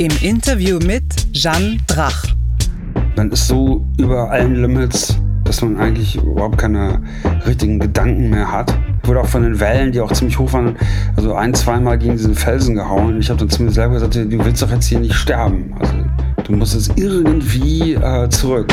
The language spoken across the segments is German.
Im Interview mit Jeanne Drach. Man ist so über allen Limits, dass man eigentlich überhaupt keine richtigen Gedanken mehr hat. Ich wurde auch von den Wellen, die auch ziemlich hoch waren, also ein, zweimal gegen diesen Felsen gehauen. Ich habe dann zu mir selber gesagt, du willst doch jetzt hier nicht sterben. Also du musst es irgendwie äh, zurück.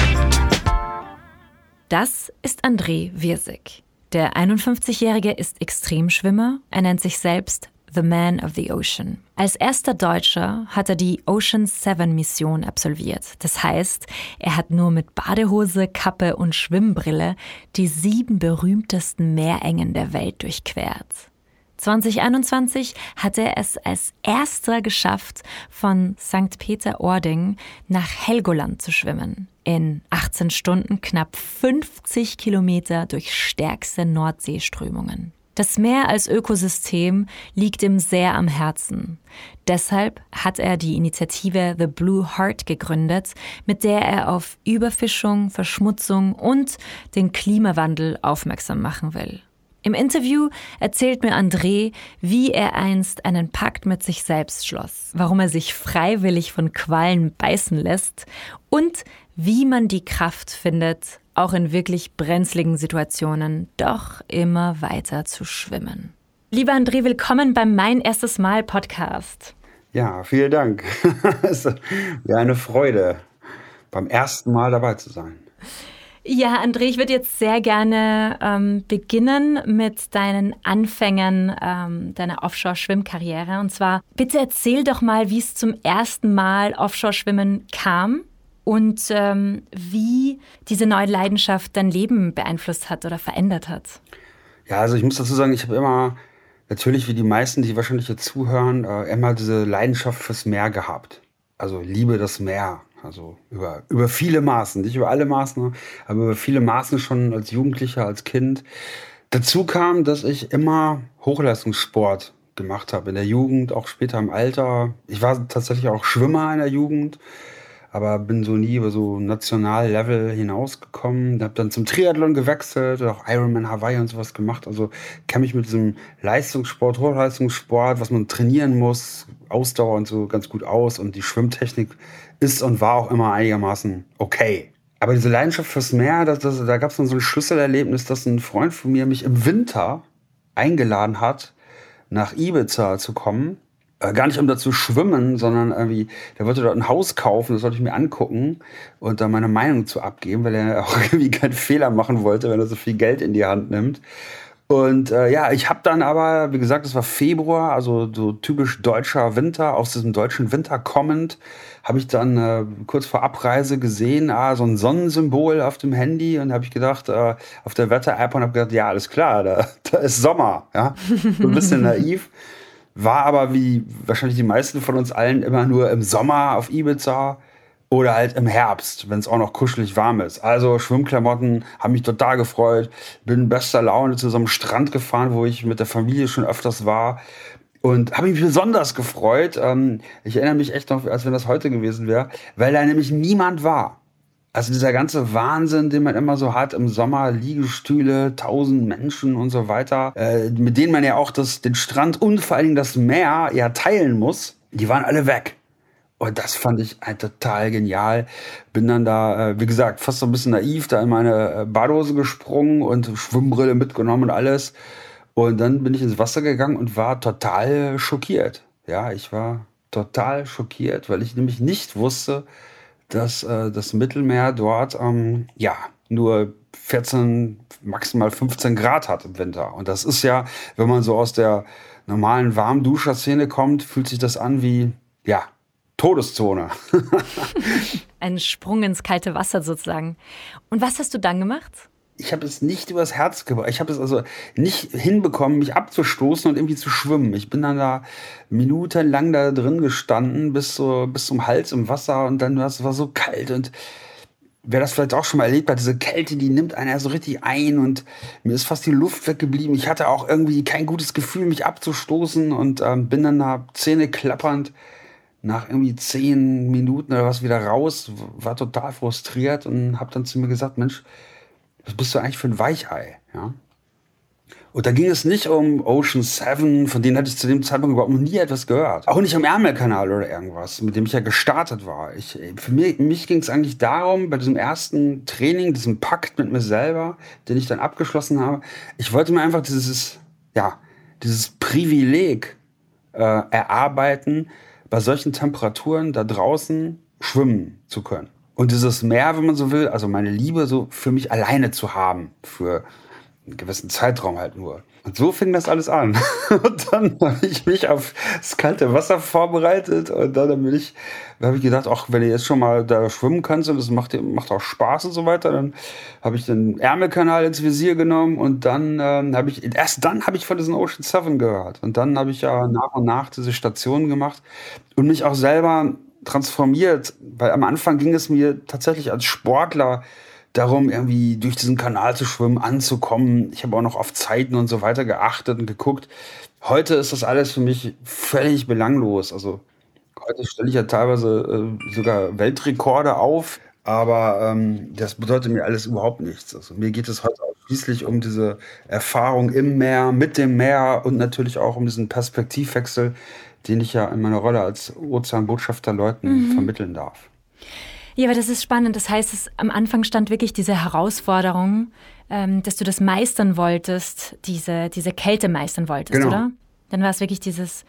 Das ist André Wirsig. Der 51-Jährige ist Extremschwimmer. Er nennt sich selbst The Man of the Ocean. Als erster Deutscher hat er die Ocean 7 Mission absolviert. Das heißt, er hat nur mit Badehose, Kappe und Schwimmbrille die sieben berühmtesten Meerengen der Welt durchquert. 2021 hat er es als erster geschafft, von St. Peter-Ording nach Helgoland zu schwimmen. In 18 Stunden knapp 50 Kilometer durch stärkste Nordseeströmungen. Das Meer als Ökosystem liegt ihm sehr am Herzen. Deshalb hat er die Initiative The Blue Heart gegründet, mit der er auf Überfischung, Verschmutzung und den Klimawandel aufmerksam machen will. Im Interview erzählt mir André, wie er einst einen Pakt mit sich selbst schloss, warum er sich freiwillig von Quallen beißen lässt und wie man die Kraft findet, auch in wirklich brenzligen Situationen doch immer weiter zu schwimmen. Lieber André, willkommen beim Mein erstes Mal Podcast. Ja, vielen Dank. es ist eine Freude, beim ersten Mal dabei zu sein. Ja, André, ich würde jetzt sehr gerne ähm, beginnen mit deinen Anfängen ähm, deiner Offshore-Schwimmkarriere. Und zwar, bitte erzähl doch mal, wie es zum ersten Mal Offshore-Schwimmen kam und ähm, wie diese neue Leidenschaft dein Leben beeinflusst hat oder verändert hat. Ja, also ich muss dazu sagen, ich habe immer, natürlich wie die meisten, die wahrscheinlich jetzt zuhören, äh, immer diese Leidenschaft fürs Meer gehabt. Also liebe das Meer. Also über, über viele Maßen, nicht über alle Maßen, aber über viele Maßen schon als Jugendlicher, als Kind. Dazu kam, dass ich immer Hochleistungssport gemacht habe in der Jugend, auch später im Alter. Ich war tatsächlich auch Schwimmer in der Jugend aber bin so nie über so Nationallevel hinausgekommen. Habe dann zum Triathlon gewechselt, auch Ironman Hawaii und sowas gemacht. Also kenne mich mit diesem Leistungssport, Hochleistungssport, was man trainieren muss, Ausdauer und so ganz gut aus. Und die Schwimmtechnik ist und war auch immer einigermaßen okay. Aber diese Leidenschaft fürs Meer, das, das, da gab es dann so ein Schlüsselerlebnis, dass ein Freund von mir mich im Winter eingeladen hat, nach Ibiza zu kommen gar nicht um da zu schwimmen, sondern irgendwie, der wollte dort ein Haus kaufen, das sollte ich mir angucken und da meine Meinung zu abgeben, weil er auch irgendwie keinen Fehler machen wollte, wenn er so viel Geld in die Hand nimmt. Und äh, ja, ich habe dann aber, wie gesagt, es war Februar, also so typisch deutscher Winter, aus diesem deutschen Winter kommend, habe ich dann äh, kurz vor Abreise gesehen, ah, so ein Sonnensymbol auf dem Handy und habe ich gedacht, äh, auf der Wetter-App und habe gedacht, ja, alles klar, da, da ist Sommer, ja, so ein bisschen naiv. War aber wie wahrscheinlich die meisten von uns allen immer nur im Sommer auf Ibiza oder halt im Herbst, wenn es auch noch kuschelig warm ist. Also Schwimmklamotten haben mich total gefreut. Bin bester Laune zu so einem Strand gefahren, wo ich mit der Familie schon öfters war. Und habe mich besonders gefreut. Ähm, ich erinnere mich echt noch, als wenn das heute gewesen wäre, weil da nämlich niemand war. Also dieser ganze Wahnsinn, den man immer so hat im Sommer, Liegestühle, tausend Menschen und so weiter, äh, mit denen man ja auch das, den Strand und vor allen Dingen das Meer ja teilen muss, die waren alle weg. Und das fand ich halt total genial. Bin dann da, äh, wie gesagt, fast so ein bisschen naiv, da in meine äh, Badhose gesprungen und Schwimmbrille mitgenommen und alles. Und dann bin ich ins Wasser gegangen und war total schockiert. Ja, ich war total schockiert, weil ich nämlich nicht wusste, dass äh, das Mittelmeer dort ähm, ja nur 14, maximal 15 Grad hat im Winter. Und das ist ja, wenn man so aus der normalen Warmduscher-Szene kommt, fühlt sich das an wie, ja, Todeszone. Ein Sprung ins kalte Wasser sozusagen. Und was hast du dann gemacht? Ich habe es nicht übers Herz gebracht. Ich habe es also nicht hinbekommen, mich abzustoßen und irgendwie zu schwimmen. Ich bin dann da minutenlang da drin gestanden, bis, so, bis zum Hals im Wasser und dann war es war so kalt und wer das vielleicht auch schon mal erlebt hat, diese Kälte, die nimmt einen ja so richtig ein und mir ist fast die Luft weggeblieben. Ich hatte auch irgendwie kein gutes Gefühl, mich abzustoßen und ähm, bin dann da Zähne klappernd nach irgendwie zehn Minuten oder was wieder raus, war total frustriert und habe dann zu mir gesagt, Mensch, was bist du eigentlich für ein Weichei? Ja? Und da ging es nicht um Ocean Seven, von denen hatte ich zu dem Zeitpunkt überhaupt noch nie etwas gehört. Auch nicht um Ärmelkanal oder irgendwas, mit dem ich ja gestartet war. Ich, für mich, mich ging es eigentlich darum, bei diesem ersten Training, diesem Pakt mit mir selber, den ich dann abgeschlossen habe, ich wollte mir einfach dieses, ja, dieses Privileg äh, erarbeiten, bei solchen Temperaturen da draußen schwimmen zu können. Und dieses Meer, wenn man so will, also meine Liebe so für mich alleine zu haben, für einen gewissen Zeitraum halt nur. Und so fing das alles an. Und dann habe ich mich auf das kalte Wasser vorbereitet und dann bin ich, habe ich gedacht, ach, wenn du jetzt schon mal da schwimmen kannst und das macht, macht auch Spaß und so weiter, dann habe ich den Ärmelkanal ins Visier genommen und dann ähm, habe ich, erst dann habe ich von diesen Ocean Seven gehört. Und dann habe ich ja nach und nach diese Stationen gemacht und mich auch selber transformiert, weil am Anfang ging es mir tatsächlich als Sportler darum, irgendwie durch diesen Kanal zu schwimmen, anzukommen. Ich habe auch noch auf Zeiten und so weiter geachtet und geguckt. Heute ist das alles für mich völlig belanglos. Also heute stelle ich ja teilweise äh, sogar Weltrekorde auf, aber ähm, das bedeutet mir alles überhaupt nichts. Also mir geht es heute ausschließlich um diese Erfahrung im Meer, mit dem Meer und natürlich auch um diesen Perspektivwechsel, den ich ja in meiner Rolle als Ozeanbotschafter Leuten mhm. vermitteln darf. Ja, aber das ist spannend. Das heißt, es, am Anfang stand wirklich diese Herausforderung, ähm, dass du das meistern wolltest, diese, diese Kälte meistern wolltest, genau. oder? Dann war es wirklich dieses,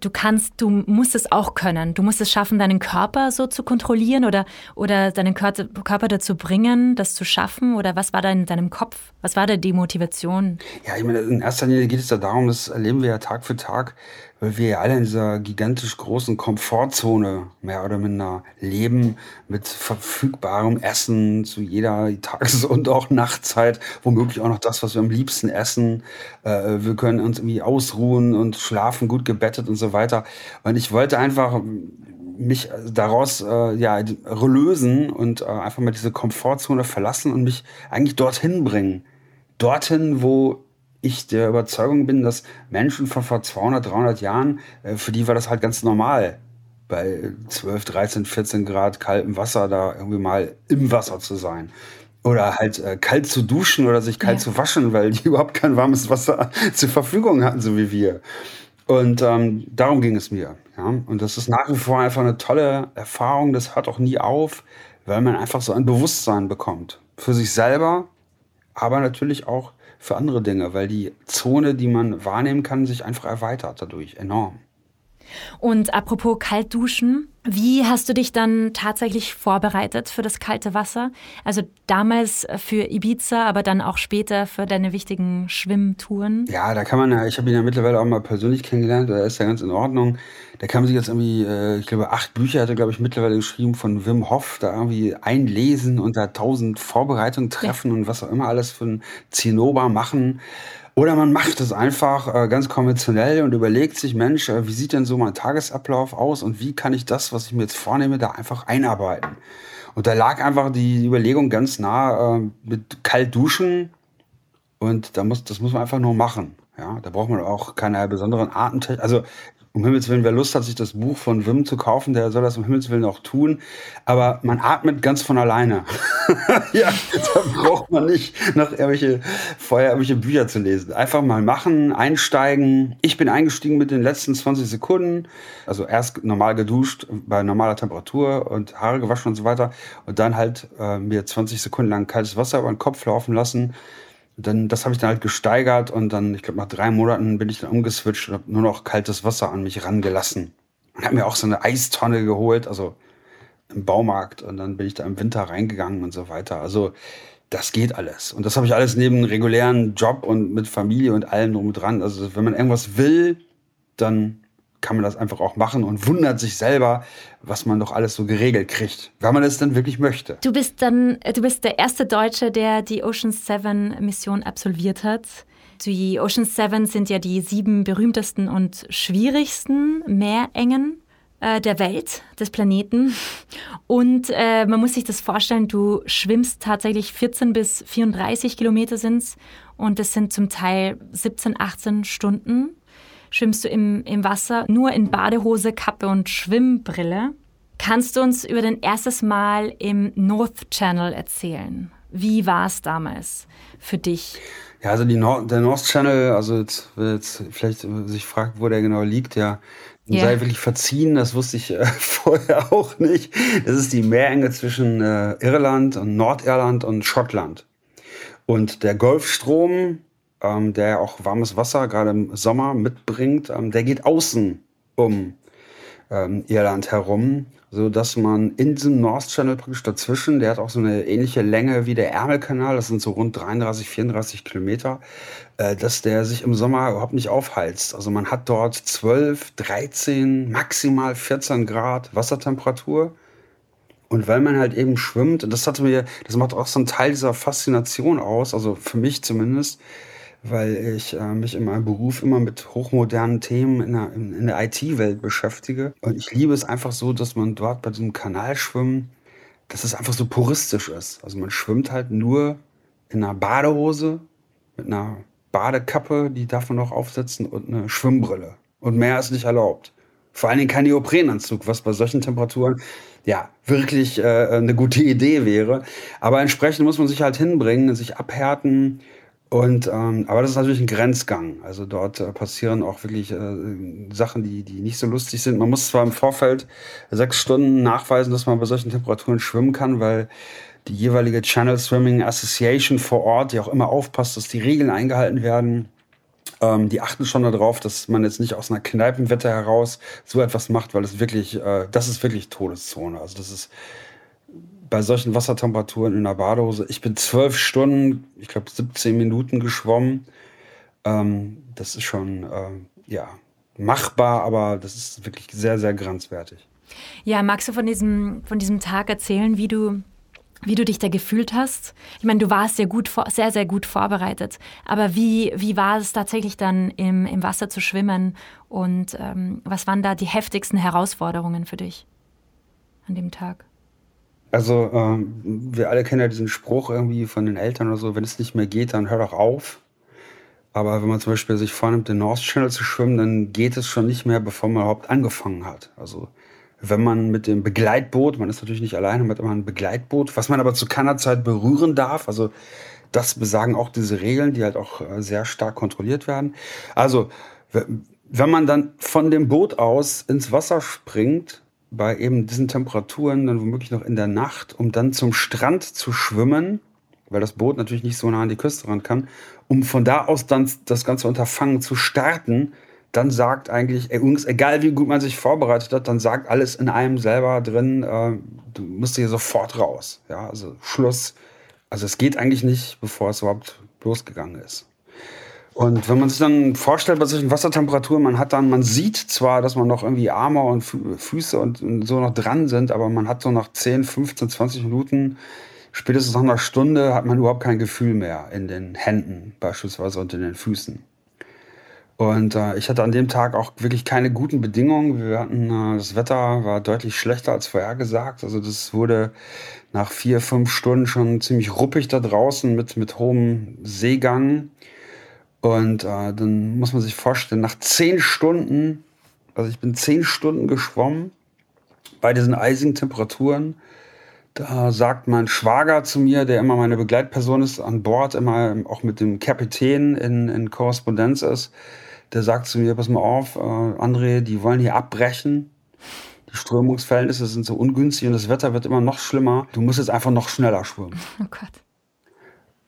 du kannst, du musst es auch können. Du musst es schaffen, deinen Körper so zu kontrollieren oder, oder deinen Körper dazu bringen, das zu schaffen? Oder was war da in deinem Kopf? Was war da die Motivation? Ja, ich meine, in erster Linie geht es da darum, das erleben wir ja Tag für Tag, weil wir ja alle in dieser gigantisch großen Komfortzone mehr oder minder leben, mit verfügbarem Essen zu jeder Tages- und auch Nachtzeit, womöglich auch noch das, was wir am liebsten essen. Äh, wir können uns irgendwie ausruhen und schlafen, gut gebettet und so weiter. Und ich wollte einfach mich daraus äh, ja lösen und äh, einfach mal diese Komfortzone verlassen und mich eigentlich dorthin bringen. Dorthin, wo ich der Überzeugung bin, dass Menschen von vor 200, 300 Jahren, äh, für die war das halt ganz normal, bei 12, 13, 14 Grad kaltem Wasser da irgendwie mal im Wasser zu sein. Oder halt äh, kalt zu duschen oder sich kalt ja. zu waschen, weil die überhaupt kein warmes Wasser zur Verfügung hatten, so wie wir. Und ähm, darum ging es mir. Ja? Und das ist nach wie vor einfach eine tolle Erfahrung. Das hört auch nie auf, weil man einfach so ein Bewusstsein bekommt. Für sich selber, aber natürlich auch für andere Dinge, weil die Zone, die man wahrnehmen kann, sich einfach erweitert dadurch enorm. Und apropos Kaltduschen, wie hast du dich dann tatsächlich vorbereitet für das kalte Wasser? Also damals für Ibiza, aber dann auch später für deine wichtigen Schwimmtouren? Ja, da kann man ja, ich habe ihn ja mittlerweile auch mal persönlich kennengelernt, da ist ja ganz in Ordnung. Da kann man sich jetzt irgendwie, äh, ich glaube, acht Bücher hat er, glaube ich, mittlerweile geschrieben von Wim Hof, da irgendwie einlesen und da tausend Vorbereitungen treffen ja. und was auch immer alles für ein Zinnober machen. Oder man macht es einfach äh, ganz konventionell und überlegt sich, Mensch, äh, wie sieht denn so mein Tagesablauf aus und wie kann ich das, was ich mir jetzt vornehme, da einfach einarbeiten? Und da lag einfach die Überlegung ganz nah äh, mit kalt duschen und da muss, das muss man einfach nur machen. Ja, da braucht man auch keine besonderen Arten. Also um Himmels Willen, wer Lust hat, sich das Buch von Wim zu kaufen, der soll das um Himmels Willen auch tun. Aber man atmet ganz von alleine. ja, da braucht man nicht noch irgendwelche, vorher irgendwelche Bücher zu lesen. Einfach mal machen, einsteigen. Ich bin eingestiegen mit den letzten 20 Sekunden. Also erst normal geduscht bei normaler Temperatur und Haare gewaschen und so weiter. Und dann halt äh, mir 20 Sekunden lang kaltes Wasser über den Kopf laufen lassen dann, das habe ich dann halt gesteigert und dann, ich glaube, nach drei Monaten bin ich dann umgeswitcht und habe nur noch kaltes Wasser an mich rangelassen. Und habe mir auch so eine Eistonne geholt, also im Baumarkt. Und dann bin ich da im Winter reingegangen und so weiter. Also das geht alles. Und das habe ich alles neben regulären Job und mit Familie und allem drum und dran. Also wenn man irgendwas will, dann kann man das einfach auch machen und wundert sich selber, was man doch alles so geregelt kriegt, wenn man es dann wirklich möchte. Du bist dann, äh, du bist der erste Deutsche, der die Ocean 7 Mission absolviert hat. Die Ocean 7 sind ja die sieben berühmtesten und schwierigsten Meerengen äh, der Welt, des Planeten. Und äh, man muss sich das vorstellen, du schwimmst tatsächlich 14 bis 34 Kilometer sind's und das sind zum Teil 17, 18 Stunden. Schwimmst du im, im Wasser nur in Badehose, Kappe und Schwimmbrille. Kannst du uns über dein erstes Mal im North Channel erzählen? Wie war es damals für dich? Ja, also Nord der North Channel, also jetzt, jetzt vielleicht sich fragt, wo der genau liegt, ja, yeah. sei wirklich verziehen, das wusste ich äh, vorher auch nicht. Das ist die Meerenge zwischen äh, Irland und Nordirland und Schottland. Und der Golfstrom, ähm, der auch warmes Wasser gerade im Sommer mitbringt, ähm, der geht außen um ähm, Irland herum so dass man in diesem North Channel praktisch dazwischen, der hat auch so eine ähnliche Länge wie der Ärmelkanal, das sind so rund 33, 34 Kilometer, äh, dass der sich im Sommer überhaupt nicht aufheizt. Also man hat dort 12, 13, maximal 14 Grad Wassertemperatur. Und weil man halt eben schwimmt, und das hatte mir, das macht auch so einen Teil dieser Faszination aus, also für mich zumindest, weil ich äh, mich in meinem Beruf immer mit hochmodernen Themen in der, in, der IT-Welt beschäftige. Und ich liebe es einfach so, dass man dort bei diesem Kanalschwimmen, dass es einfach so puristisch ist. Also man schwimmt halt nur in einer Badehose mit einer Badekappe, die darf man noch aufsetzen und eine Schwimmbrille. Und mehr ist nicht erlaubt. Vor allen Dingen kein Neoprenanzug, was bei solchen Temperaturen ja wirklich äh, eine gute Idee wäre. Aber entsprechend muss man sich halt hinbringen, sich abhärten, und, ähm, aber das ist natürlich ein Grenzgang. Also dort äh, passieren auch wirklich äh, Sachen, die, die nicht so lustig sind. Man muss zwar im Vorfeld sechs Stunden nachweisen, dass man bei solchen Temperaturen schwimmen kann, weil die jeweilige Channel Swimming Association vor Ort, die auch immer aufpasst, dass die Regeln eingehalten werden, ähm, die achten schon darauf, dass man jetzt nicht aus einer Kneipenwette heraus so etwas macht, weil es wirklich, äh, das ist wirklich Todeszone. Also das ist bei solchen Wassertemperaturen in der Badehose. Ich bin zwölf Stunden, ich glaube 17 Minuten geschwommen. Ähm, das ist schon, äh, ja, machbar, aber das ist wirklich sehr, sehr grenzwertig. Ja, magst du von diesem, von diesem Tag erzählen, wie du, wie du dich da gefühlt hast? Ich meine, du warst sehr, gut, sehr, sehr gut vorbereitet. Aber wie, wie war es tatsächlich dann im, im Wasser zu schwimmen? Und ähm, was waren da die heftigsten Herausforderungen für dich an dem Tag? Also, ähm, wir alle kennen ja diesen Spruch irgendwie von den Eltern oder so, wenn es nicht mehr geht, dann hör doch auf. Aber wenn man zum Beispiel sich vornimmt, den North Channel zu schwimmen, dann geht es schon nicht mehr, bevor man überhaupt angefangen hat. Also, wenn man mit dem Begleitboot, man ist natürlich nicht alleine, man hat immer ein Begleitboot, was man aber zu keiner Zeit berühren darf. Also, das besagen auch diese Regeln, die halt auch äh, sehr stark kontrolliert werden. Also, wenn man dann von dem Boot aus ins Wasser springt, bei eben diesen Temperaturen dann womöglich noch in der Nacht, um dann zum Strand zu schwimmen, weil das Boot natürlich nicht so nah an die Küste ran kann, um von da aus dann das ganze Unterfangen zu starten, dann sagt eigentlich, übrigens, egal wie gut man sich vorbereitet hat, dann sagt alles in einem selber drin, äh, du musst hier sofort raus. Ja, also Schluss. Also es geht eigentlich nicht, bevor es überhaupt losgegangen ist. Und wenn man sich dann vorstellt, bei solchen Wassertemperaturen, man hat dann, man sieht zwar, dass man noch irgendwie Arme und Füße und, und so noch dran sind, aber man hat so nach 10, 15, 20 Minuten, spätestens nach einer Stunde, hat man überhaupt kein Gefühl mehr in den Händen beispielsweise und in den Füßen. Und äh, ich hatte an dem Tag auch wirklich keine guten Bedingungen. Wir hatten, äh, das Wetter war deutlich schlechter als vorhergesagt. Also das wurde nach vier, fünf Stunden schon ziemlich ruppig da draußen mit, mit hohem Seegang. Und äh, dann muss man sich vorstellen, nach zehn Stunden, also ich bin zehn Stunden geschwommen bei diesen eisigen Temperaturen. Da sagt mein Schwager zu mir, der immer meine Begleitperson ist an Bord, immer auch mit dem Kapitän in, in Korrespondenz ist, der sagt zu mir, pass mal auf, äh, André, die wollen hier abbrechen. Die Strömungsverhältnisse sind so ungünstig und das Wetter wird immer noch schlimmer. Du musst jetzt einfach noch schneller schwimmen. Oh Gott.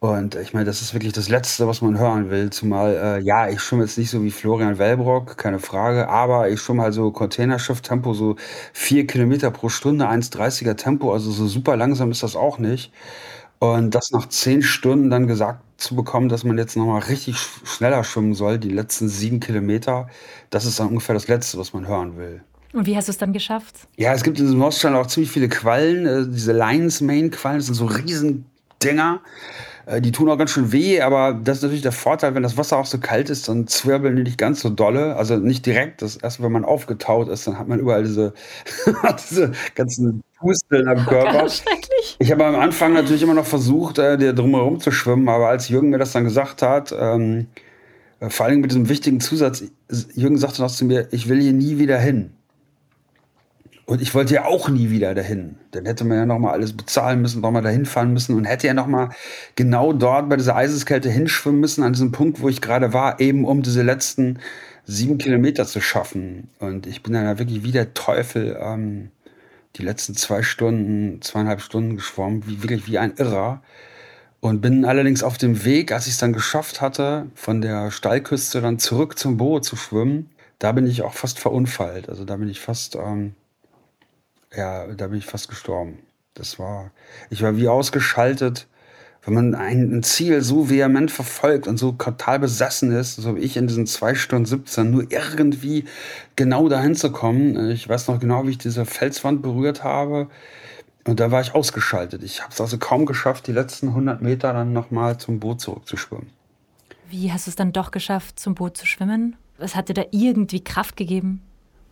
Und ich meine, das ist wirklich das Letzte, was man hören will. Zumal, äh, ja, ich schwimme jetzt nicht so wie Florian Wellbrock, keine Frage, aber ich schwimme halt so Containerschiff-Tempo, so vier Kilometer pro Stunde, 1,30er Tempo, also so super langsam ist das auch nicht. Und das nach zehn Stunden dann gesagt zu bekommen, dass man jetzt nochmal richtig schneller schwimmen soll, die letzten sieben Kilometer. Das ist dann ungefähr das Letzte, was man hören will. Und wie hast du es dann geschafft? Ja, es gibt in diesem Mossstand auch ziemlich viele Quallen. Äh, diese Lions Mane Quallen, das sind so riesen Dinger. Äh, die tun auch ganz schön weh, aber das ist natürlich der Vorteil, wenn das Wasser auch so kalt ist, dann zwirbeln die nicht ganz so dolle. Also nicht direkt. Das erst, wenn man aufgetaut ist, dann hat man überall diese, diese ganzen Pusteln am Körper. Ich habe am Anfang natürlich immer noch versucht, äh, dir drumherum zu schwimmen, aber als Jürgen mir das dann gesagt hat, ähm, äh, vor allem mit diesem wichtigen Zusatz, Jürgen sagte noch zu mir, ich will hier nie wieder hin. Und ich wollte ja auch nie wieder dahin. Dann hätte man ja nochmal alles bezahlen müssen, nochmal dahin fahren müssen und hätte ja nochmal genau dort bei dieser Eiseskälte hinschwimmen müssen, an diesem Punkt, wo ich gerade war, eben um diese letzten sieben Kilometer zu schaffen. Und ich bin dann ja wirklich wie der Teufel ähm, die letzten zwei Stunden, zweieinhalb Stunden geschwommen, wie, wirklich wie ein Irrer. Und bin allerdings auf dem Weg, als ich es dann geschafft hatte, von der Steilküste dann zurück zum Boot zu schwimmen, da bin ich auch fast verunfallt. Also da bin ich fast... Ähm, ja, da bin ich fast gestorben. Das war, ich war wie ausgeschaltet, wenn man ein, Ziel so vehement verfolgt und so total besessen ist, so wie ich in diesen zwei Stunden 17, nur irgendwie genau dahin zu kommen. Ich weiß noch genau, wie ich diese Felswand berührt habe. Und da war ich ausgeschaltet. Ich habe es also kaum geschafft, die letzten 100 Meter dann nochmal zum Boot zurückzuschwimmen. Wie hast du es dann doch geschafft, zum Boot zu schwimmen? Was hat dir da irgendwie Kraft gegeben?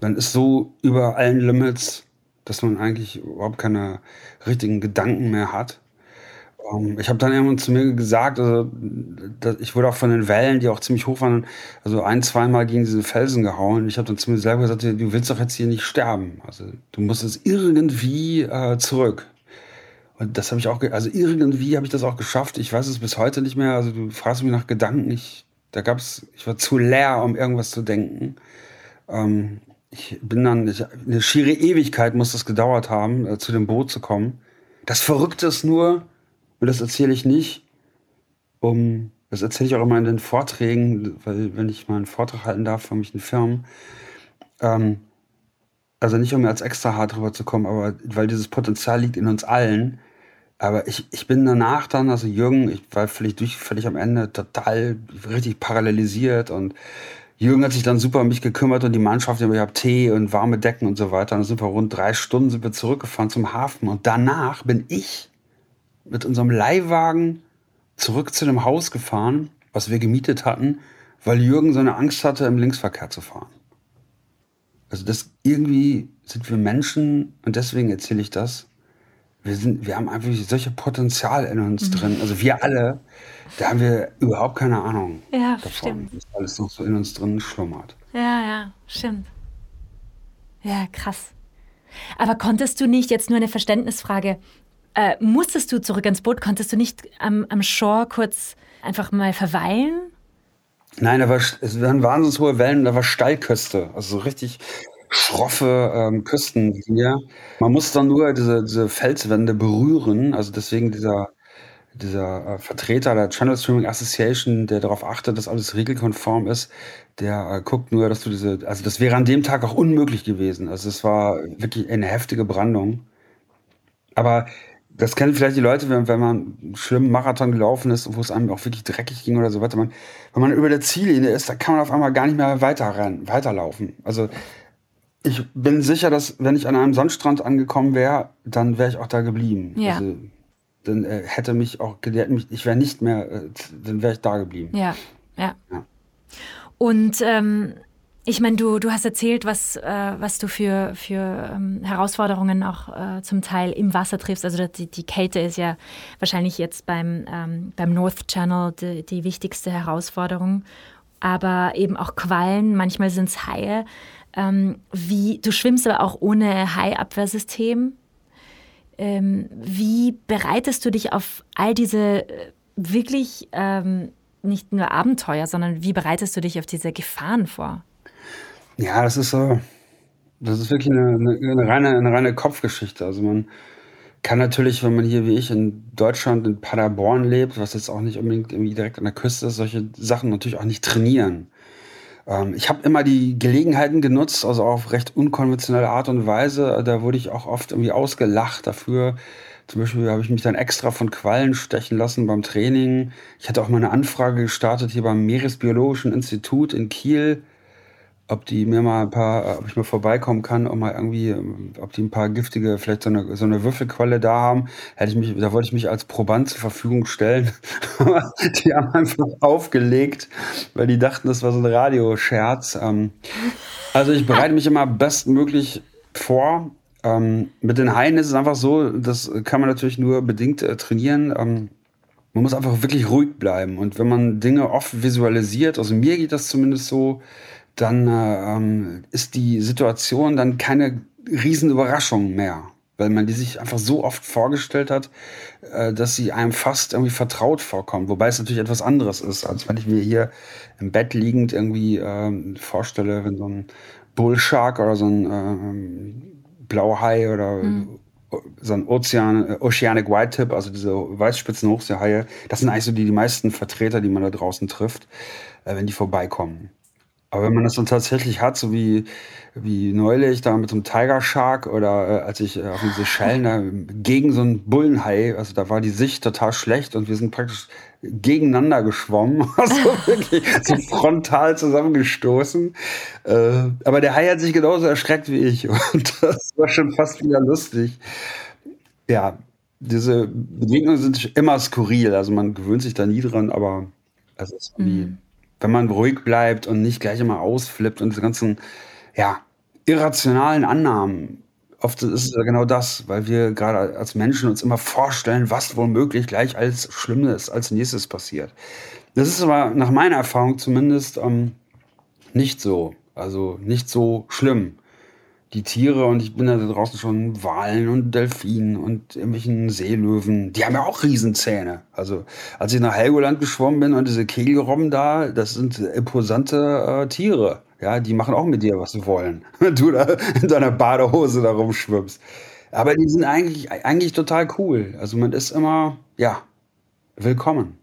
Man ist so über allen Limits dass man eigentlich überhaupt keine richtigen Gedanken mehr hat. Ähm, ich habe dann irgendwann zu mir gesagt, also, ich wurde auch von den Wellen, die auch ziemlich hoch waren, also ein, zweimal gegen diese Felsen gehauen. Ich habe dann zu mir selber gesagt, du willst doch jetzt hier nicht sterben. Also du musst jetzt irgendwie äh, zurück. Und das habe ich auch, also irgendwie habe ich das auch geschafft. Ich weiß es bis heute nicht mehr. Also du fragst mich nach Gedanken. Ich, da gab's, ich war zu leer, um irgendwas zu denken. Ähm, ich bin dann, eine schiere Ewigkeit muss das gedauert haben, äh, zu dem Boot zu kommen. Das Verrückte ist nur, und das erzähle ich nicht, um, das erzähle ich auch immer in den Vorträgen, weil wenn ich mal einen Vortrag halten darf von mich in Firmen, ähm, also nicht um als extra hart drüber zu kommen, aber weil dieses Potenzial liegt in uns allen. Aber ich, ich bin danach dann, also Jürgen, ich war völlig durch, völlig am Ende, total richtig parallelisiert und Jürgen hat sich dann super um mich gekümmert und die Mannschaft, ich habe Tee und warme Decken und so weiter. Und dann sind wir rund drei Stunden sind wir zurückgefahren zum Hafen. Und danach bin ich mit unserem Leihwagen zurück zu dem Haus gefahren, was wir gemietet hatten, weil Jürgen so eine Angst hatte, im Linksverkehr zu fahren. Also das irgendwie sind wir Menschen und deswegen erzähle ich das. Wir sind, wir haben einfach solche Potenzial in uns mhm. drin. Also wir alle, da haben wir überhaupt keine Ahnung ja, davon, stimmt. dass alles noch so in uns drin schlummert. Ja, ja, stimmt. Ja, krass. Aber konntest du nicht, jetzt nur eine Verständnisfrage, äh, musstest du zurück ins Boot, konntest du nicht am, am Shore kurz einfach mal verweilen? Nein, da war, es waren wahnsinnig hohe Wellen, da war Steilküste, also so richtig schroffe ähm, Küstenlinie. Man muss dann nur diese, diese Felswände berühren, also deswegen dieser dieser äh, Vertreter der Channel Streaming Association, der darauf achtet, dass alles regelkonform ist, der äh, guckt nur, dass du diese, also das wäre an dem Tag auch unmöglich gewesen. Also es war wirklich eine heftige Brandung. Aber das kennen vielleicht die Leute, wenn, wenn man einen schlimmen Marathon gelaufen ist, wo es einem auch wirklich dreckig ging oder so weiter. Man, wenn man über der Ziellinie ist, da kann man auf einmal gar nicht mehr weiterrennen, weiterlaufen. Also ich bin sicher, dass wenn ich an einem Sandstrand angekommen wäre, dann wäre ich auch da geblieben. Ja. Also, dann äh, hätte mich auch mich, ich wäre nicht mehr, äh, dann wäre ich da geblieben. Ja, ja. ja. Und ähm, ich meine, du, du hast erzählt, was, äh, was du für, für ähm, Herausforderungen auch äh, zum Teil im Wasser triffst. Also die, die Kälte ist ja wahrscheinlich jetzt beim, ähm, beim North Channel die, die wichtigste Herausforderung. Aber eben auch Quallen, manchmal sind es Haie. Ähm, wie, du schwimmst aber auch ohne Haiabwehrsystem. Ähm, wie bereitest du dich auf all diese äh, wirklich ähm, nicht nur Abenteuer, sondern wie bereitest du dich auf diese Gefahren vor? Ja, das ist so, das ist wirklich eine, eine, eine, reine, eine reine Kopfgeschichte. Also man kann natürlich, wenn man hier wie ich in Deutschland, in Paderborn lebt, was jetzt auch nicht unbedingt irgendwie direkt an der Küste ist, solche Sachen natürlich auch nicht trainieren. Ähm, ich habe immer die Gelegenheiten genutzt, also auf recht unkonventionelle Art und Weise. Da wurde ich auch oft irgendwie ausgelacht dafür, Zum Beispiel habe ich mich dann extra von Quallen stechen lassen beim Training. Ich hatte auch mal eine Anfrage gestartet hier beim Meeresbiologischen Institut in Kiel ob die mir mal ein paar, ob ich mal vorbeikommen kann, um mal irgendwie, ob die ein paar giftige, vielleicht so eine, so eine Würfelqualle da haben, hätte ich mich, da wollte ich mich als Proband zur Verfügung stellen. die haben einfach aufgelegt, weil die dachten, das war so ein Radioscherz. Ähm, also ich bereite mich immer bestmöglich vor. Ähm, mit den Haien ist es einfach so, das kann man natürlich nur bedingt äh, trainieren. Ähm, man muss einfach wirklich ruhig bleiben. Und wenn man Dinge oft visualisiert, also mir geht das zumindest so, dann äh, ähm, ist die Situation dann keine Riesenüberraschung mehr, weil man die sich einfach so oft vorgestellt hat, äh, dass sie einem fast irgendwie vertraut vorkommt. Wobei es natürlich etwas anderes ist, als wenn ich mir hier im Bett liegend irgendwie äh, vorstelle, wenn so ein Bullshark oder so ein äh, Blauhai oder mhm. so ein Ozean, äh, Oceanic White Tip, also diese Weißspitzen Hochseehaie, das sind eigentlich so die, die meisten Vertreter, die man da draußen trifft, äh, wenn die vorbeikommen. Aber wenn man das dann tatsächlich hat, so wie, wie neulich da mit so einem Tiger Shark oder äh, als ich äh, auf den Seychellen da gegen so einen Bullenhai, also da war die Sicht total schlecht und wir sind praktisch gegeneinander geschwommen, also wirklich so frontal zusammengestoßen. Äh, aber der Hai hat sich genauso erschreckt wie ich und das war schon fast wieder lustig. Ja, diese Begegnungen sind immer skurril, also man gewöhnt sich da nie dran, aber es ist irgendwie. Mm wenn man ruhig bleibt und nicht gleich immer ausflippt und diese ganzen, ja, irrationalen Annahmen. Oft ist es ja genau das, weil wir gerade als Menschen uns immer vorstellen, was womöglich gleich als Schlimmes als nächstes passiert. Das ist aber nach meiner Erfahrung zumindest ähm, nicht so. Also nicht so schlimm die Tiere und ich bin da draußen schon Walen und Delfinen und irgendwelchen Seelöwen, die haben ja auch Riesenzähne. Also als ich nach Helgoland geschwommen bin und diese Kegelrobben da, das sind imposante äh, Tiere. Ja, die machen auch mit dir, was sie wollen, wenn du da in deiner Badehose da rumschwimmst. Aber die sind eigentlich, eigentlich total cool. Also man ist immer, ja, willkommen.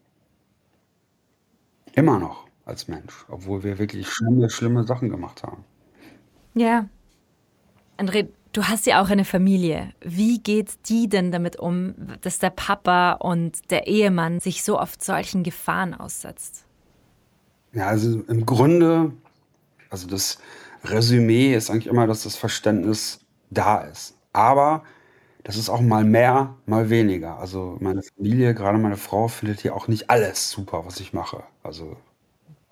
Immer noch als Mensch, obwohl wir wirklich schlimme, schlimme Sachen gemacht haben. Ja, André, du hast ja auch eine Familie. Wie geht die denn damit um, dass der Papa und der Ehemann sich so oft solchen Gefahren aussetzt? Ja, also im Grunde, also das Resümee ist eigentlich immer, dass das Verständnis da ist. Aber das ist auch mal mehr, mal weniger. Also meine Familie, gerade meine Frau, findet hier auch nicht alles super, was ich mache. Also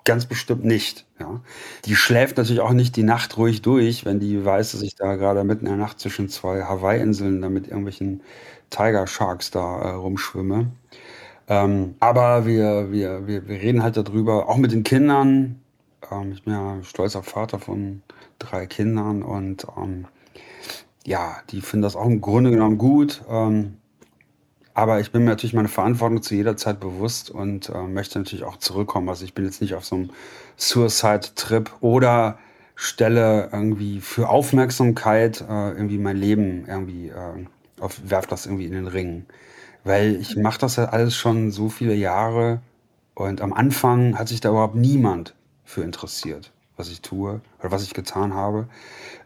Ganz bestimmt nicht. Ja. Die schläft natürlich auch nicht die Nacht ruhig durch, wenn die weiß, dass ich da gerade mitten in der Nacht zwischen zwei Hawaii-Inseln da mit irgendwelchen Tiger Sharks da äh, rumschwimme. Ähm, aber wir, wir, wir, wir reden halt darüber, auch mit den Kindern. Ähm, ich bin ja stolzer Vater von drei Kindern und ähm, ja, die finden das auch im Grunde genommen gut. Ähm, aber ich bin mir natürlich meine Verantwortung zu jeder Zeit bewusst und äh, möchte natürlich auch zurückkommen. Also ich bin jetzt nicht auf so einem Suicide-Trip oder stelle irgendwie für Aufmerksamkeit äh, irgendwie mein Leben irgendwie äh, auf, werf das irgendwie in den Ring. Weil ich mache das ja alles schon so viele Jahre und am Anfang hat sich da überhaupt niemand für interessiert, was ich tue oder was ich getan habe.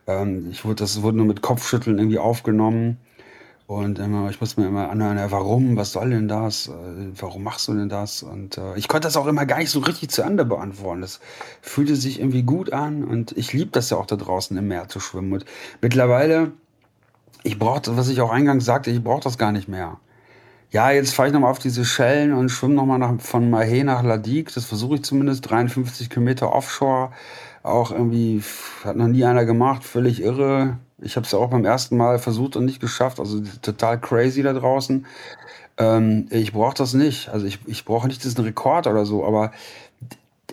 Ähm, ich wurde, das wurde nur mit Kopfschütteln irgendwie aufgenommen. Und immer, ich muss mir immer anhören, ja, warum, was soll denn das? Äh, warum machst du denn das? Und äh, ich konnte das auch immer gar nicht so richtig zu Ende beantworten. Das fühlte sich irgendwie gut an und ich liebe das ja auch da draußen im Meer zu schwimmen. Und mittlerweile, ich brauche, was ich auch eingangs sagte, ich brauche das gar nicht mehr. Ja, jetzt fahre ich nochmal auf diese Schellen und schwimme nochmal von Mahé nach Ladik. Das versuche ich zumindest, 53 Kilometer offshore. Auch irgendwie, hat noch nie einer gemacht, völlig irre ich habe es ja auch beim ersten Mal versucht und nicht geschafft. Also total crazy da draußen. Ähm, ich brauche das nicht. Also ich, ich brauche nicht diesen Rekord oder so. Aber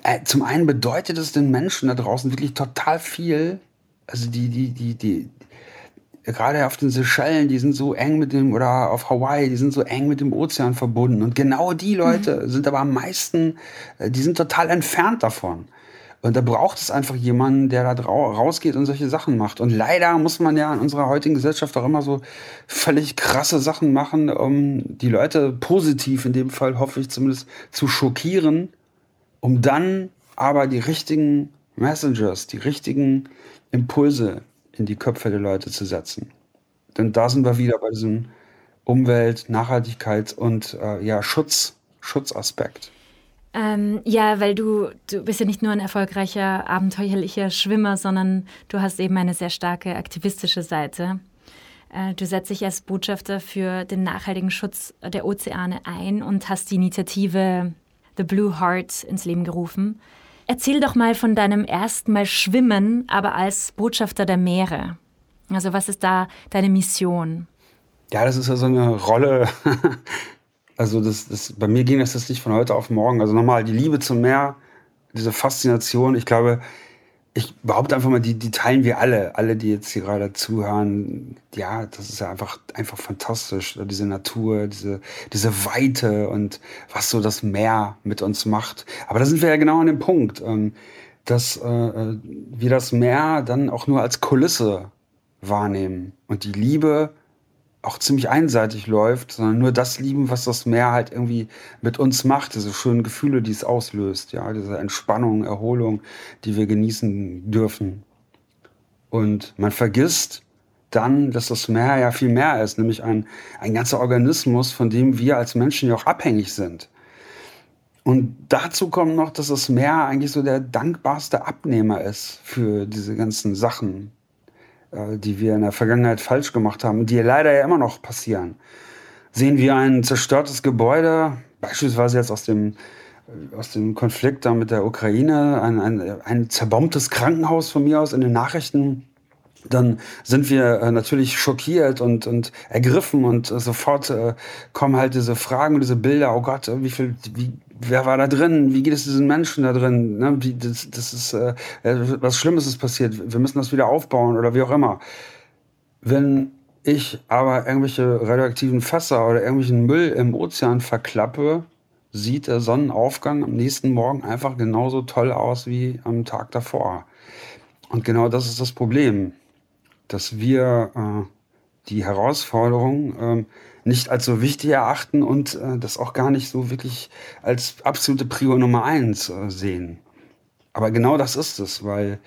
äh, zum einen bedeutet es den Menschen da draußen wirklich total viel. Also die, die, die, die, gerade auf den Seychellen, die sind so eng mit dem, oder auf Hawaii, die sind so eng mit dem Ozean verbunden. Und genau die Leute mhm. sind aber am meisten, äh, die sind total entfernt davon. Und da braucht es einfach jemanden, der da rausgeht und solche Sachen macht. Und leider muss man ja in unserer heutigen Gesellschaft auch immer so völlig krasse Sachen machen, um die Leute positiv, in dem Fall hoffe ich zumindest, zu schockieren, um dann aber die richtigen Messengers, die richtigen Impulse in die Köpfe der Leute zu setzen. Denn da sind wir wieder bei diesem Umwelt, Nachhaltigkeit und äh, ja, Schutz, Schutzaspekt. Ähm, ja, weil du, du bist ja nicht nur ein erfolgreicher, abenteuerlicher Schwimmer, sondern du hast eben eine sehr starke aktivistische Seite. Äh, du setzt dich als Botschafter für den nachhaltigen Schutz der Ozeane ein und hast die Initiative The Blue Heart ins Leben gerufen. Erzähl doch mal von deinem ersten Mal Schwimmen, aber als Botschafter der Meere. Also was ist da deine Mission? Ja, das ist ja so eine Rolle. also das, das, bei mir ging das jetzt nicht von heute auf morgen. Also nochmal die Liebe zum Meer, diese Faszination. Ich glaube, ich behaupte einfach mal, die, die teilen wir alle, alle, die jetzt hier gerade zuhören. Ja, das ist ja einfach, einfach fantastisch. Diese Natur, diese, diese Weite und was so das Meer mit uns macht. Aber da sind wir ja genau an dem Punkt, ähm, dass äh, äh, wir das Meer dann auch nur als Kulisse wahrnehmen. Und die Liebe auch ziemlich einseitig läuft, sondern nur das lieben, was das Meer halt irgendwie mit uns macht, diese schönen Gefühle, die es auslöst, ja, diese Entspannung, Erholung, die wir genießen dürfen. Und man vergisst dann, dass das Meer ja viel mehr ist, nämlich ein, ein ganzer Organismus, von dem wir als Menschen ja auch abhängig sind. Und dazu kommt noch, dass das Meer eigentlich so der dankbarste Abnehmer ist für diese ganzen Sachen, die wir in der Vergangenheit falsch gemacht haben, die leider ja immer noch passieren. Sehen wir ein zerstörtes Gebäude, beispielsweise jetzt aus dem, äh, aus dem Konflikt da mit der Ukraine, ein, ein, ein zerbombtes Krankenhaus von mir aus in den Nachrichten, dann sind wir äh, natürlich schockiert und, und ergriffen und äh, sofort äh, kommen halt diese Fragen, diese Bilder, oh Gott, wie viel, wie, wer war da drin? Wie geht es diesen Menschen da drin? Ne? Wie, das, das ist, äh, was Schlimmes ist passiert. Wir müssen das wieder aufbauen oder wie auch immer. Wenn ich aber irgendwelche radioaktiven Fässer oder irgendwelchen Müll im Ozean verklappe, sieht der Sonnenaufgang am nächsten Morgen einfach genauso toll aus wie am Tag davor. Und genau das ist das Problem, dass wir äh, die Herausforderung äh, nicht als so wichtig erachten und äh, das auch gar nicht so wirklich als absolute Prio Nummer eins äh, sehen. Aber genau das ist es, weil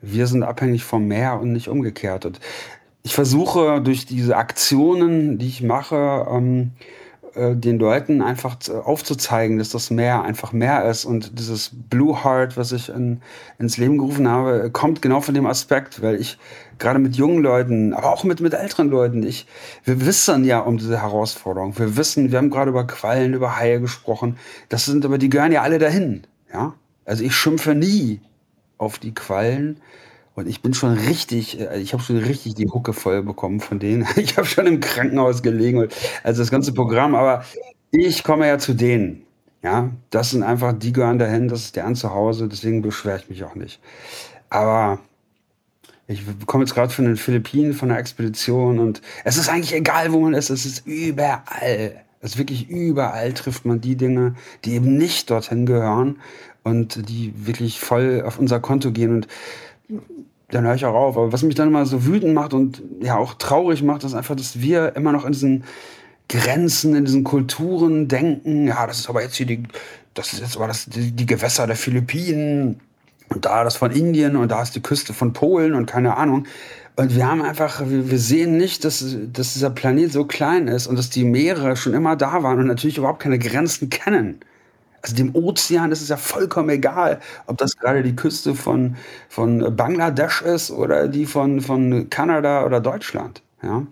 wir sind abhängig vom Meer und nicht umgekehrt. Und ich versuche durch diese Aktionen, die ich mache, ähm, äh, den Leuten einfach aufzuzeigen, dass das Meer einfach mehr ist. Und dieses Blue Heart, was ich in, ins Leben gerufen habe, kommt genau von dem Aspekt, weil ich gerade mit jungen Leuten, aber auch mit, mit älteren Leuten, ich, wir wissen ja um diese Herausforderung. Wir wissen, wir haben gerade über Quallen, über Haie gesprochen. Das sind aber, die gehören ja alle dahin. Ja? Also ich schimpfe nie auf die Quallen. Und ich bin schon richtig, äh, ich habe schon richtig die Hucke voll bekommen von denen. Ich habe schon im Krankenhaus gelegen, also das ganze Programm, aber ich komme ja zu denen. Ja, das sind einfach, die gehören dahin, das ist deren Zuhause, deswegen beschwere ich mich auch nicht. Aber ich komme jetzt gerade von den Philippinen, von der Expedition und es ist eigentlich egal, wo man ist, es ist überall. Es ist wirklich überall trifft man die Dinge, die eben nicht dorthin gehören und die wirklich voll auf unser Konto gehen und dann höre ich auch auf. Aber was mich dann immer so wütend macht und ja auch traurig macht, ist einfach, dass wir immer noch in diesen Grenzen, in diesen Kulturen denken, ja, das ist aber jetzt hier die, das ist jetzt aber das, die, die Gewässer der Philippinen und da das von Indien und da ist die Küste von Polen und keine Ahnung. Und wir haben einfach, wir, sehen nicht, dass, dass dieser Planet so klein ist und dass die Meere schon immer da waren und natürlich überhaupt keine Grenzen kennen. Also dem Ozean ist es ja vollkommen egal, ob das gerade die Küste von, von Bangladesch ist oder die von, von Kanada oder Deutschland. Ja,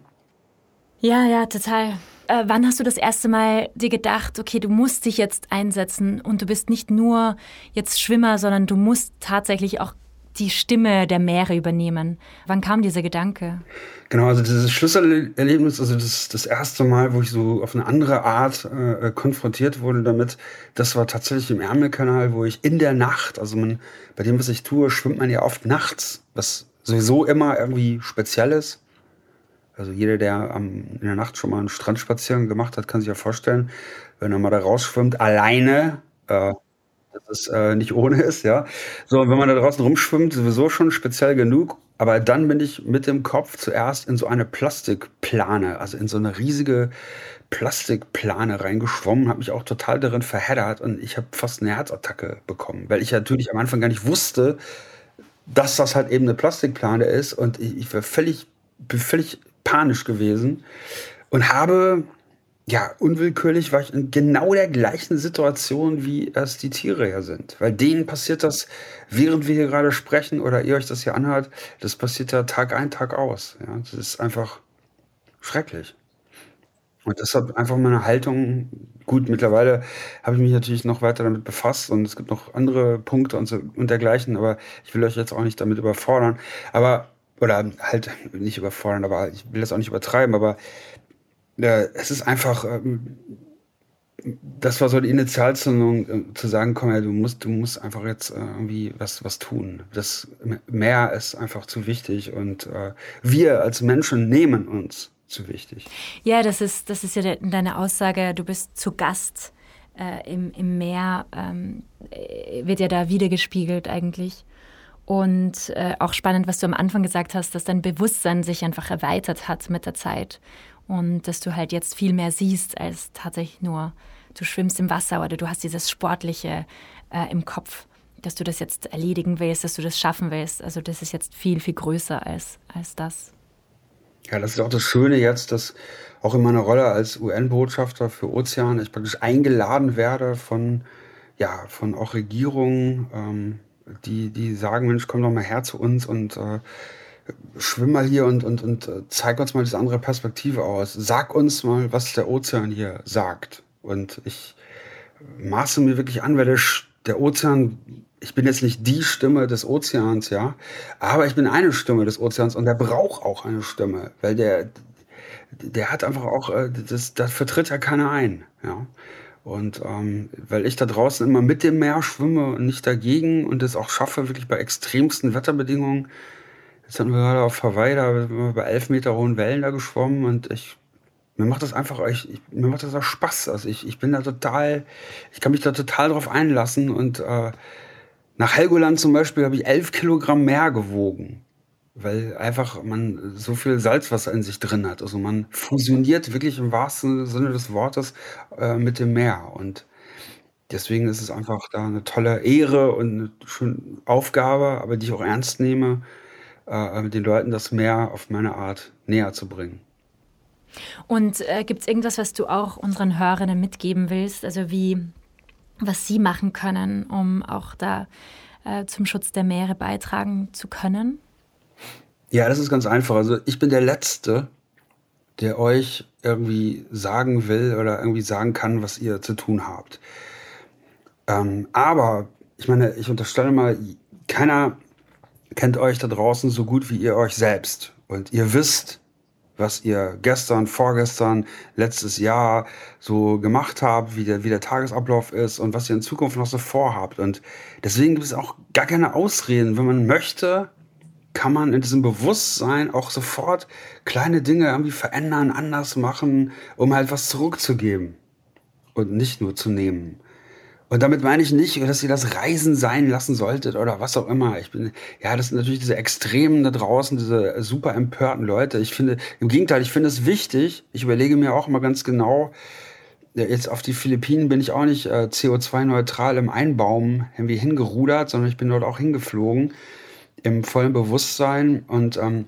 ja, ja total. Äh, wann hast du das erste Mal dir gedacht, okay, du musst dich jetzt einsetzen und du bist nicht nur jetzt Schwimmer, sondern du musst tatsächlich auch die Stimme der Meere übernehmen. Wann kam dieser Gedanke? Genau, also dieses Schlüsselerlebnis, also das, das erste Mal, wo ich so auf eine andere Art äh, konfrontiert wurde damit, das war tatsächlich im Ärmelkanal, wo ich in der Nacht, also man, bei dem, was ich tue, schwimmt man ja oft nachts, was sowieso immer irgendwie speziell ist. Also jeder, der am, in der Nacht schon mal einen Strandspaziergang gemacht hat, kann sich ja vorstellen, wenn er mal da rausschwimmt, alleine, äh, dass es äh, nicht ohne ist, ja. So, wenn man da draußen rumschwimmt, sowieso schon speziell genug. Aber dann bin ich mit dem Kopf zuerst in so eine Plastikplane, also in so eine riesige Plastikplane reingeschwommen, habe mich auch total darin verheddert und ich habe fast eine Herzattacke bekommen, weil ich natürlich am Anfang gar nicht wusste, dass das halt eben eine Plastikplane ist und ich, ich war völlig, bin völlig panisch gewesen und habe ja, unwillkürlich war ich in genau der gleichen Situation, wie es die Tiere ja sind. Weil denen passiert das, während wir hier gerade sprechen oder ihr euch das hier anhört, das passiert ja Tag ein, Tag aus. Ja, das ist einfach schrecklich. Und deshalb einfach meine Haltung, gut, mittlerweile habe ich mich natürlich noch weiter damit befasst und es gibt noch andere Punkte und, so, und dergleichen, aber ich will euch jetzt auch nicht damit überfordern. Aber, oder halt nicht überfordern, aber ich will das auch nicht übertreiben, aber es ist einfach, ähm, das war so die Initialzündung, äh, zu sagen, komm ja, du musst, du musst einfach jetzt äh, irgendwie was, was tun. Das Meer ist einfach zu wichtig und äh, wir als Menschen nehmen uns zu wichtig. Ja, das ist, das ist ja deine Aussage, du bist zu Gast äh, im, im Meer, ähm, äh, wird ja da wiedergespiegelt eigentlich. Und äh, auch spannend, was du am Anfang gesagt hast, dass dein Bewusstsein sich einfach erweitert hat mit der Zeit. Und dass du halt jetzt viel mehr siehst, als tatsächlich nur, du schwimmst im Wasser oder du hast dieses Sportliche äh, im Kopf, dass du das jetzt erledigen willst, dass du das schaffen willst. Also das ist jetzt viel, viel größer als, als das. Ja, das ist auch das Schöne jetzt, dass auch in meiner Rolle als UN-Botschafter für Ozean ich praktisch eingeladen werde von, ja, von auch Regierungen, ähm, die, die sagen, Mensch, komm doch mal her zu uns und äh, schwimm mal hier und, und, und äh, zeig uns mal diese andere Perspektive aus. Sag uns mal, was der Ozean hier sagt. Und ich maße mir wirklich an, weil der, der Ozean ich bin jetzt nicht die Stimme des Ozeans, ja, aber ich bin eine Stimme des Ozeans und der braucht auch eine Stimme, weil der, der hat einfach auch, äh, das, das vertritt ja keiner ein, ja. Und ähm, weil ich da draußen immer mit dem Meer schwimme und nicht dagegen und es auch schaffe, wirklich bei extremsten Wetterbedingungen. Jetzt hatten wir gerade auf Hawaii, da wir bei elf Meter hohen Wellen da geschwommen und ich mir macht das einfach, ich, mir macht das auch Spaß. Also ich, ich bin da total, ich kann mich da total drauf einlassen und äh, nach Helgoland zum Beispiel habe ich elf Kilogramm mehr gewogen, weil einfach man so viel Salzwasser in sich drin hat. Also man fusioniert wirklich im wahrsten Sinne des Wortes äh, mit dem Meer. Und deswegen ist es einfach da eine tolle Ehre und eine schöne Aufgabe, aber die ich auch ernst nehme, äh, den Leuten das Meer auf meine Art näher zu bringen. Und äh, gibt es irgendwas, was du auch unseren Hörerinnen mitgeben willst? Also wie was Sie machen können, um auch da äh, zum Schutz der Meere beitragen zu können? Ja, das ist ganz einfach. Also ich bin der Letzte, der euch irgendwie sagen will oder irgendwie sagen kann, was ihr zu tun habt. Ähm, aber ich meine, ich unterstelle mal, keiner kennt euch da draußen so gut wie ihr euch selbst. Und ihr wisst, was ihr gestern, vorgestern, letztes Jahr so gemacht habt, wie der, wie der Tagesablauf ist und was ihr in Zukunft noch so vorhabt. Und deswegen gibt es auch gar keine Ausreden. Wenn man möchte, kann man in diesem Bewusstsein auch sofort kleine Dinge irgendwie verändern, anders machen, um halt was zurückzugeben und nicht nur zu nehmen. Und damit meine ich nicht, dass ihr das Reisen sein lassen solltet oder was auch immer. Ich bin, ja, das sind natürlich diese Extremen da draußen, diese super empörten Leute. Ich finde, im Gegenteil, ich finde es wichtig. Ich überlege mir auch immer ganz genau, jetzt auf die Philippinen bin ich auch nicht äh, CO2-neutral im Einbaum irgendwie hingerudert, sondern ich bin dort auch hingeflogen im vollen Bewusstsein und, ähm,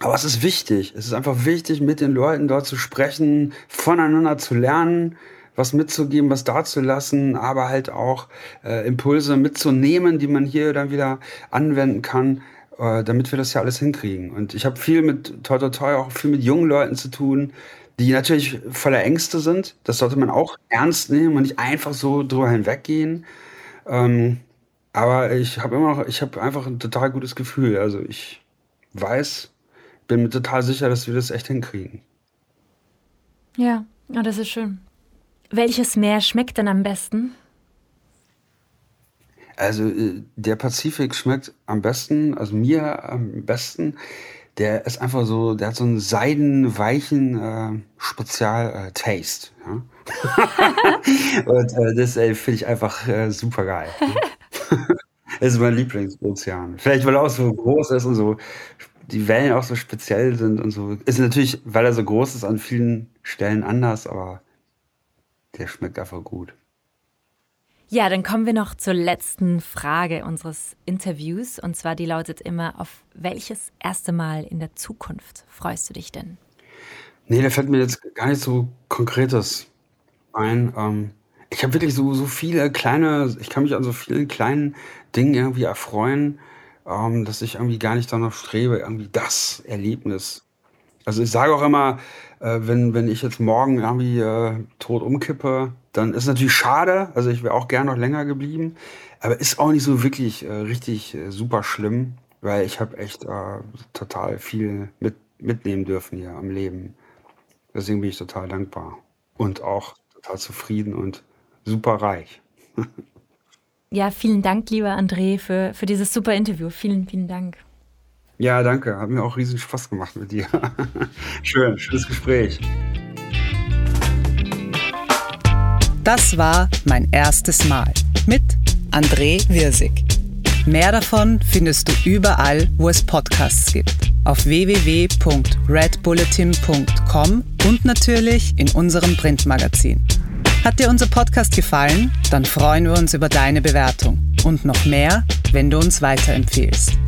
aber es ist wichtig. Es ist einfach wichtig, mit den Leuten dort zu sprechen, voneinander zu lernen was mitzugeben, was dazulassen, aber halt auch äh, Impulse mitzunehmen, die man hier dann wieder anwenden kann, äh, damit wir das ja alles hinkriegen. Und ich habe viel mit toi toi toi auch viel mit jungen Leuten zu tun, die natürlich voller Ängste sind. Das sollte man auch ernst nehmen und nicht einfach so drüber hinweggehen. Ähm, aber ich habe immer noch, ich habe einfach ein total gutes Gefühl. Also ich weiß, bin mir total sicher, dass wir das echt hinkriegen. Ja, ja, das ist schön. Welches Meer schmeckt denn am besten? Also äh, der Pazifik schmeckt am besten, also mir am besten. Der ist einfach so, der hat so einen seidenweichen äh, Spezial-Taste. Äh, ja? Und äh, das finde ich einfach äh, super geil. das ist mein Lieblingsozean. Vielleicht, weil er auch so groß ist und so die Wellen auch so speziell sind und so. Ist natürlich, weil er so groß ist, an vielen Stellen anders, aber der schmeckt einfach gut. Ja, dann kommen wir noch zur letzten Frage unseres Interviews. Und zwar die lautet immer, auf welches erste Mal in der Zukunft freust du dich denn? Nee, da fällt mir jetzt gar nicht so Konkretes ein. Ähm, ich habe wirklich so, so viele kleine, ich kann mich an so vielen kleinen Dingen irgendwie erfreuen, ähm, dass ich irgendwie gar nicht danach strebe, irgendwie das Erlebnis. Also ich sage auch immer, äh, wenn, wenn ich jetzt morgen irgendwie äh, tot umkippe, dann ist natürlich schade. Also ich wäre auch gern noch länger geblieben. Aber ist auch nicht so wirklich äh, richtig äh, super schlimm, weil ich habe echt äh, total viel mit, mitnehmen dürfen hier am Leben. Deswegen bin ich total dankbar und auch total zufrieden und super reich. ja, vielen Dank, lieber André, für, für dieses super Interview. Vielen, vielen Dank. Ja, danke. Hat mir auch riesen Spaß gemacht mit dir. Schön, schönes Gespräch. Das war mein erstes Mal mit André Wirsig. Mehr davon findest du überall, wo es Podcasts gibt. Auf www.redbulletin.com und natürlich in unserem Printmagazin. Hat dir unser Podcast gefallen? Dann freuen wir uns über deine Bewertung. Und noch mehr, wenn du uns weiterempfehlst.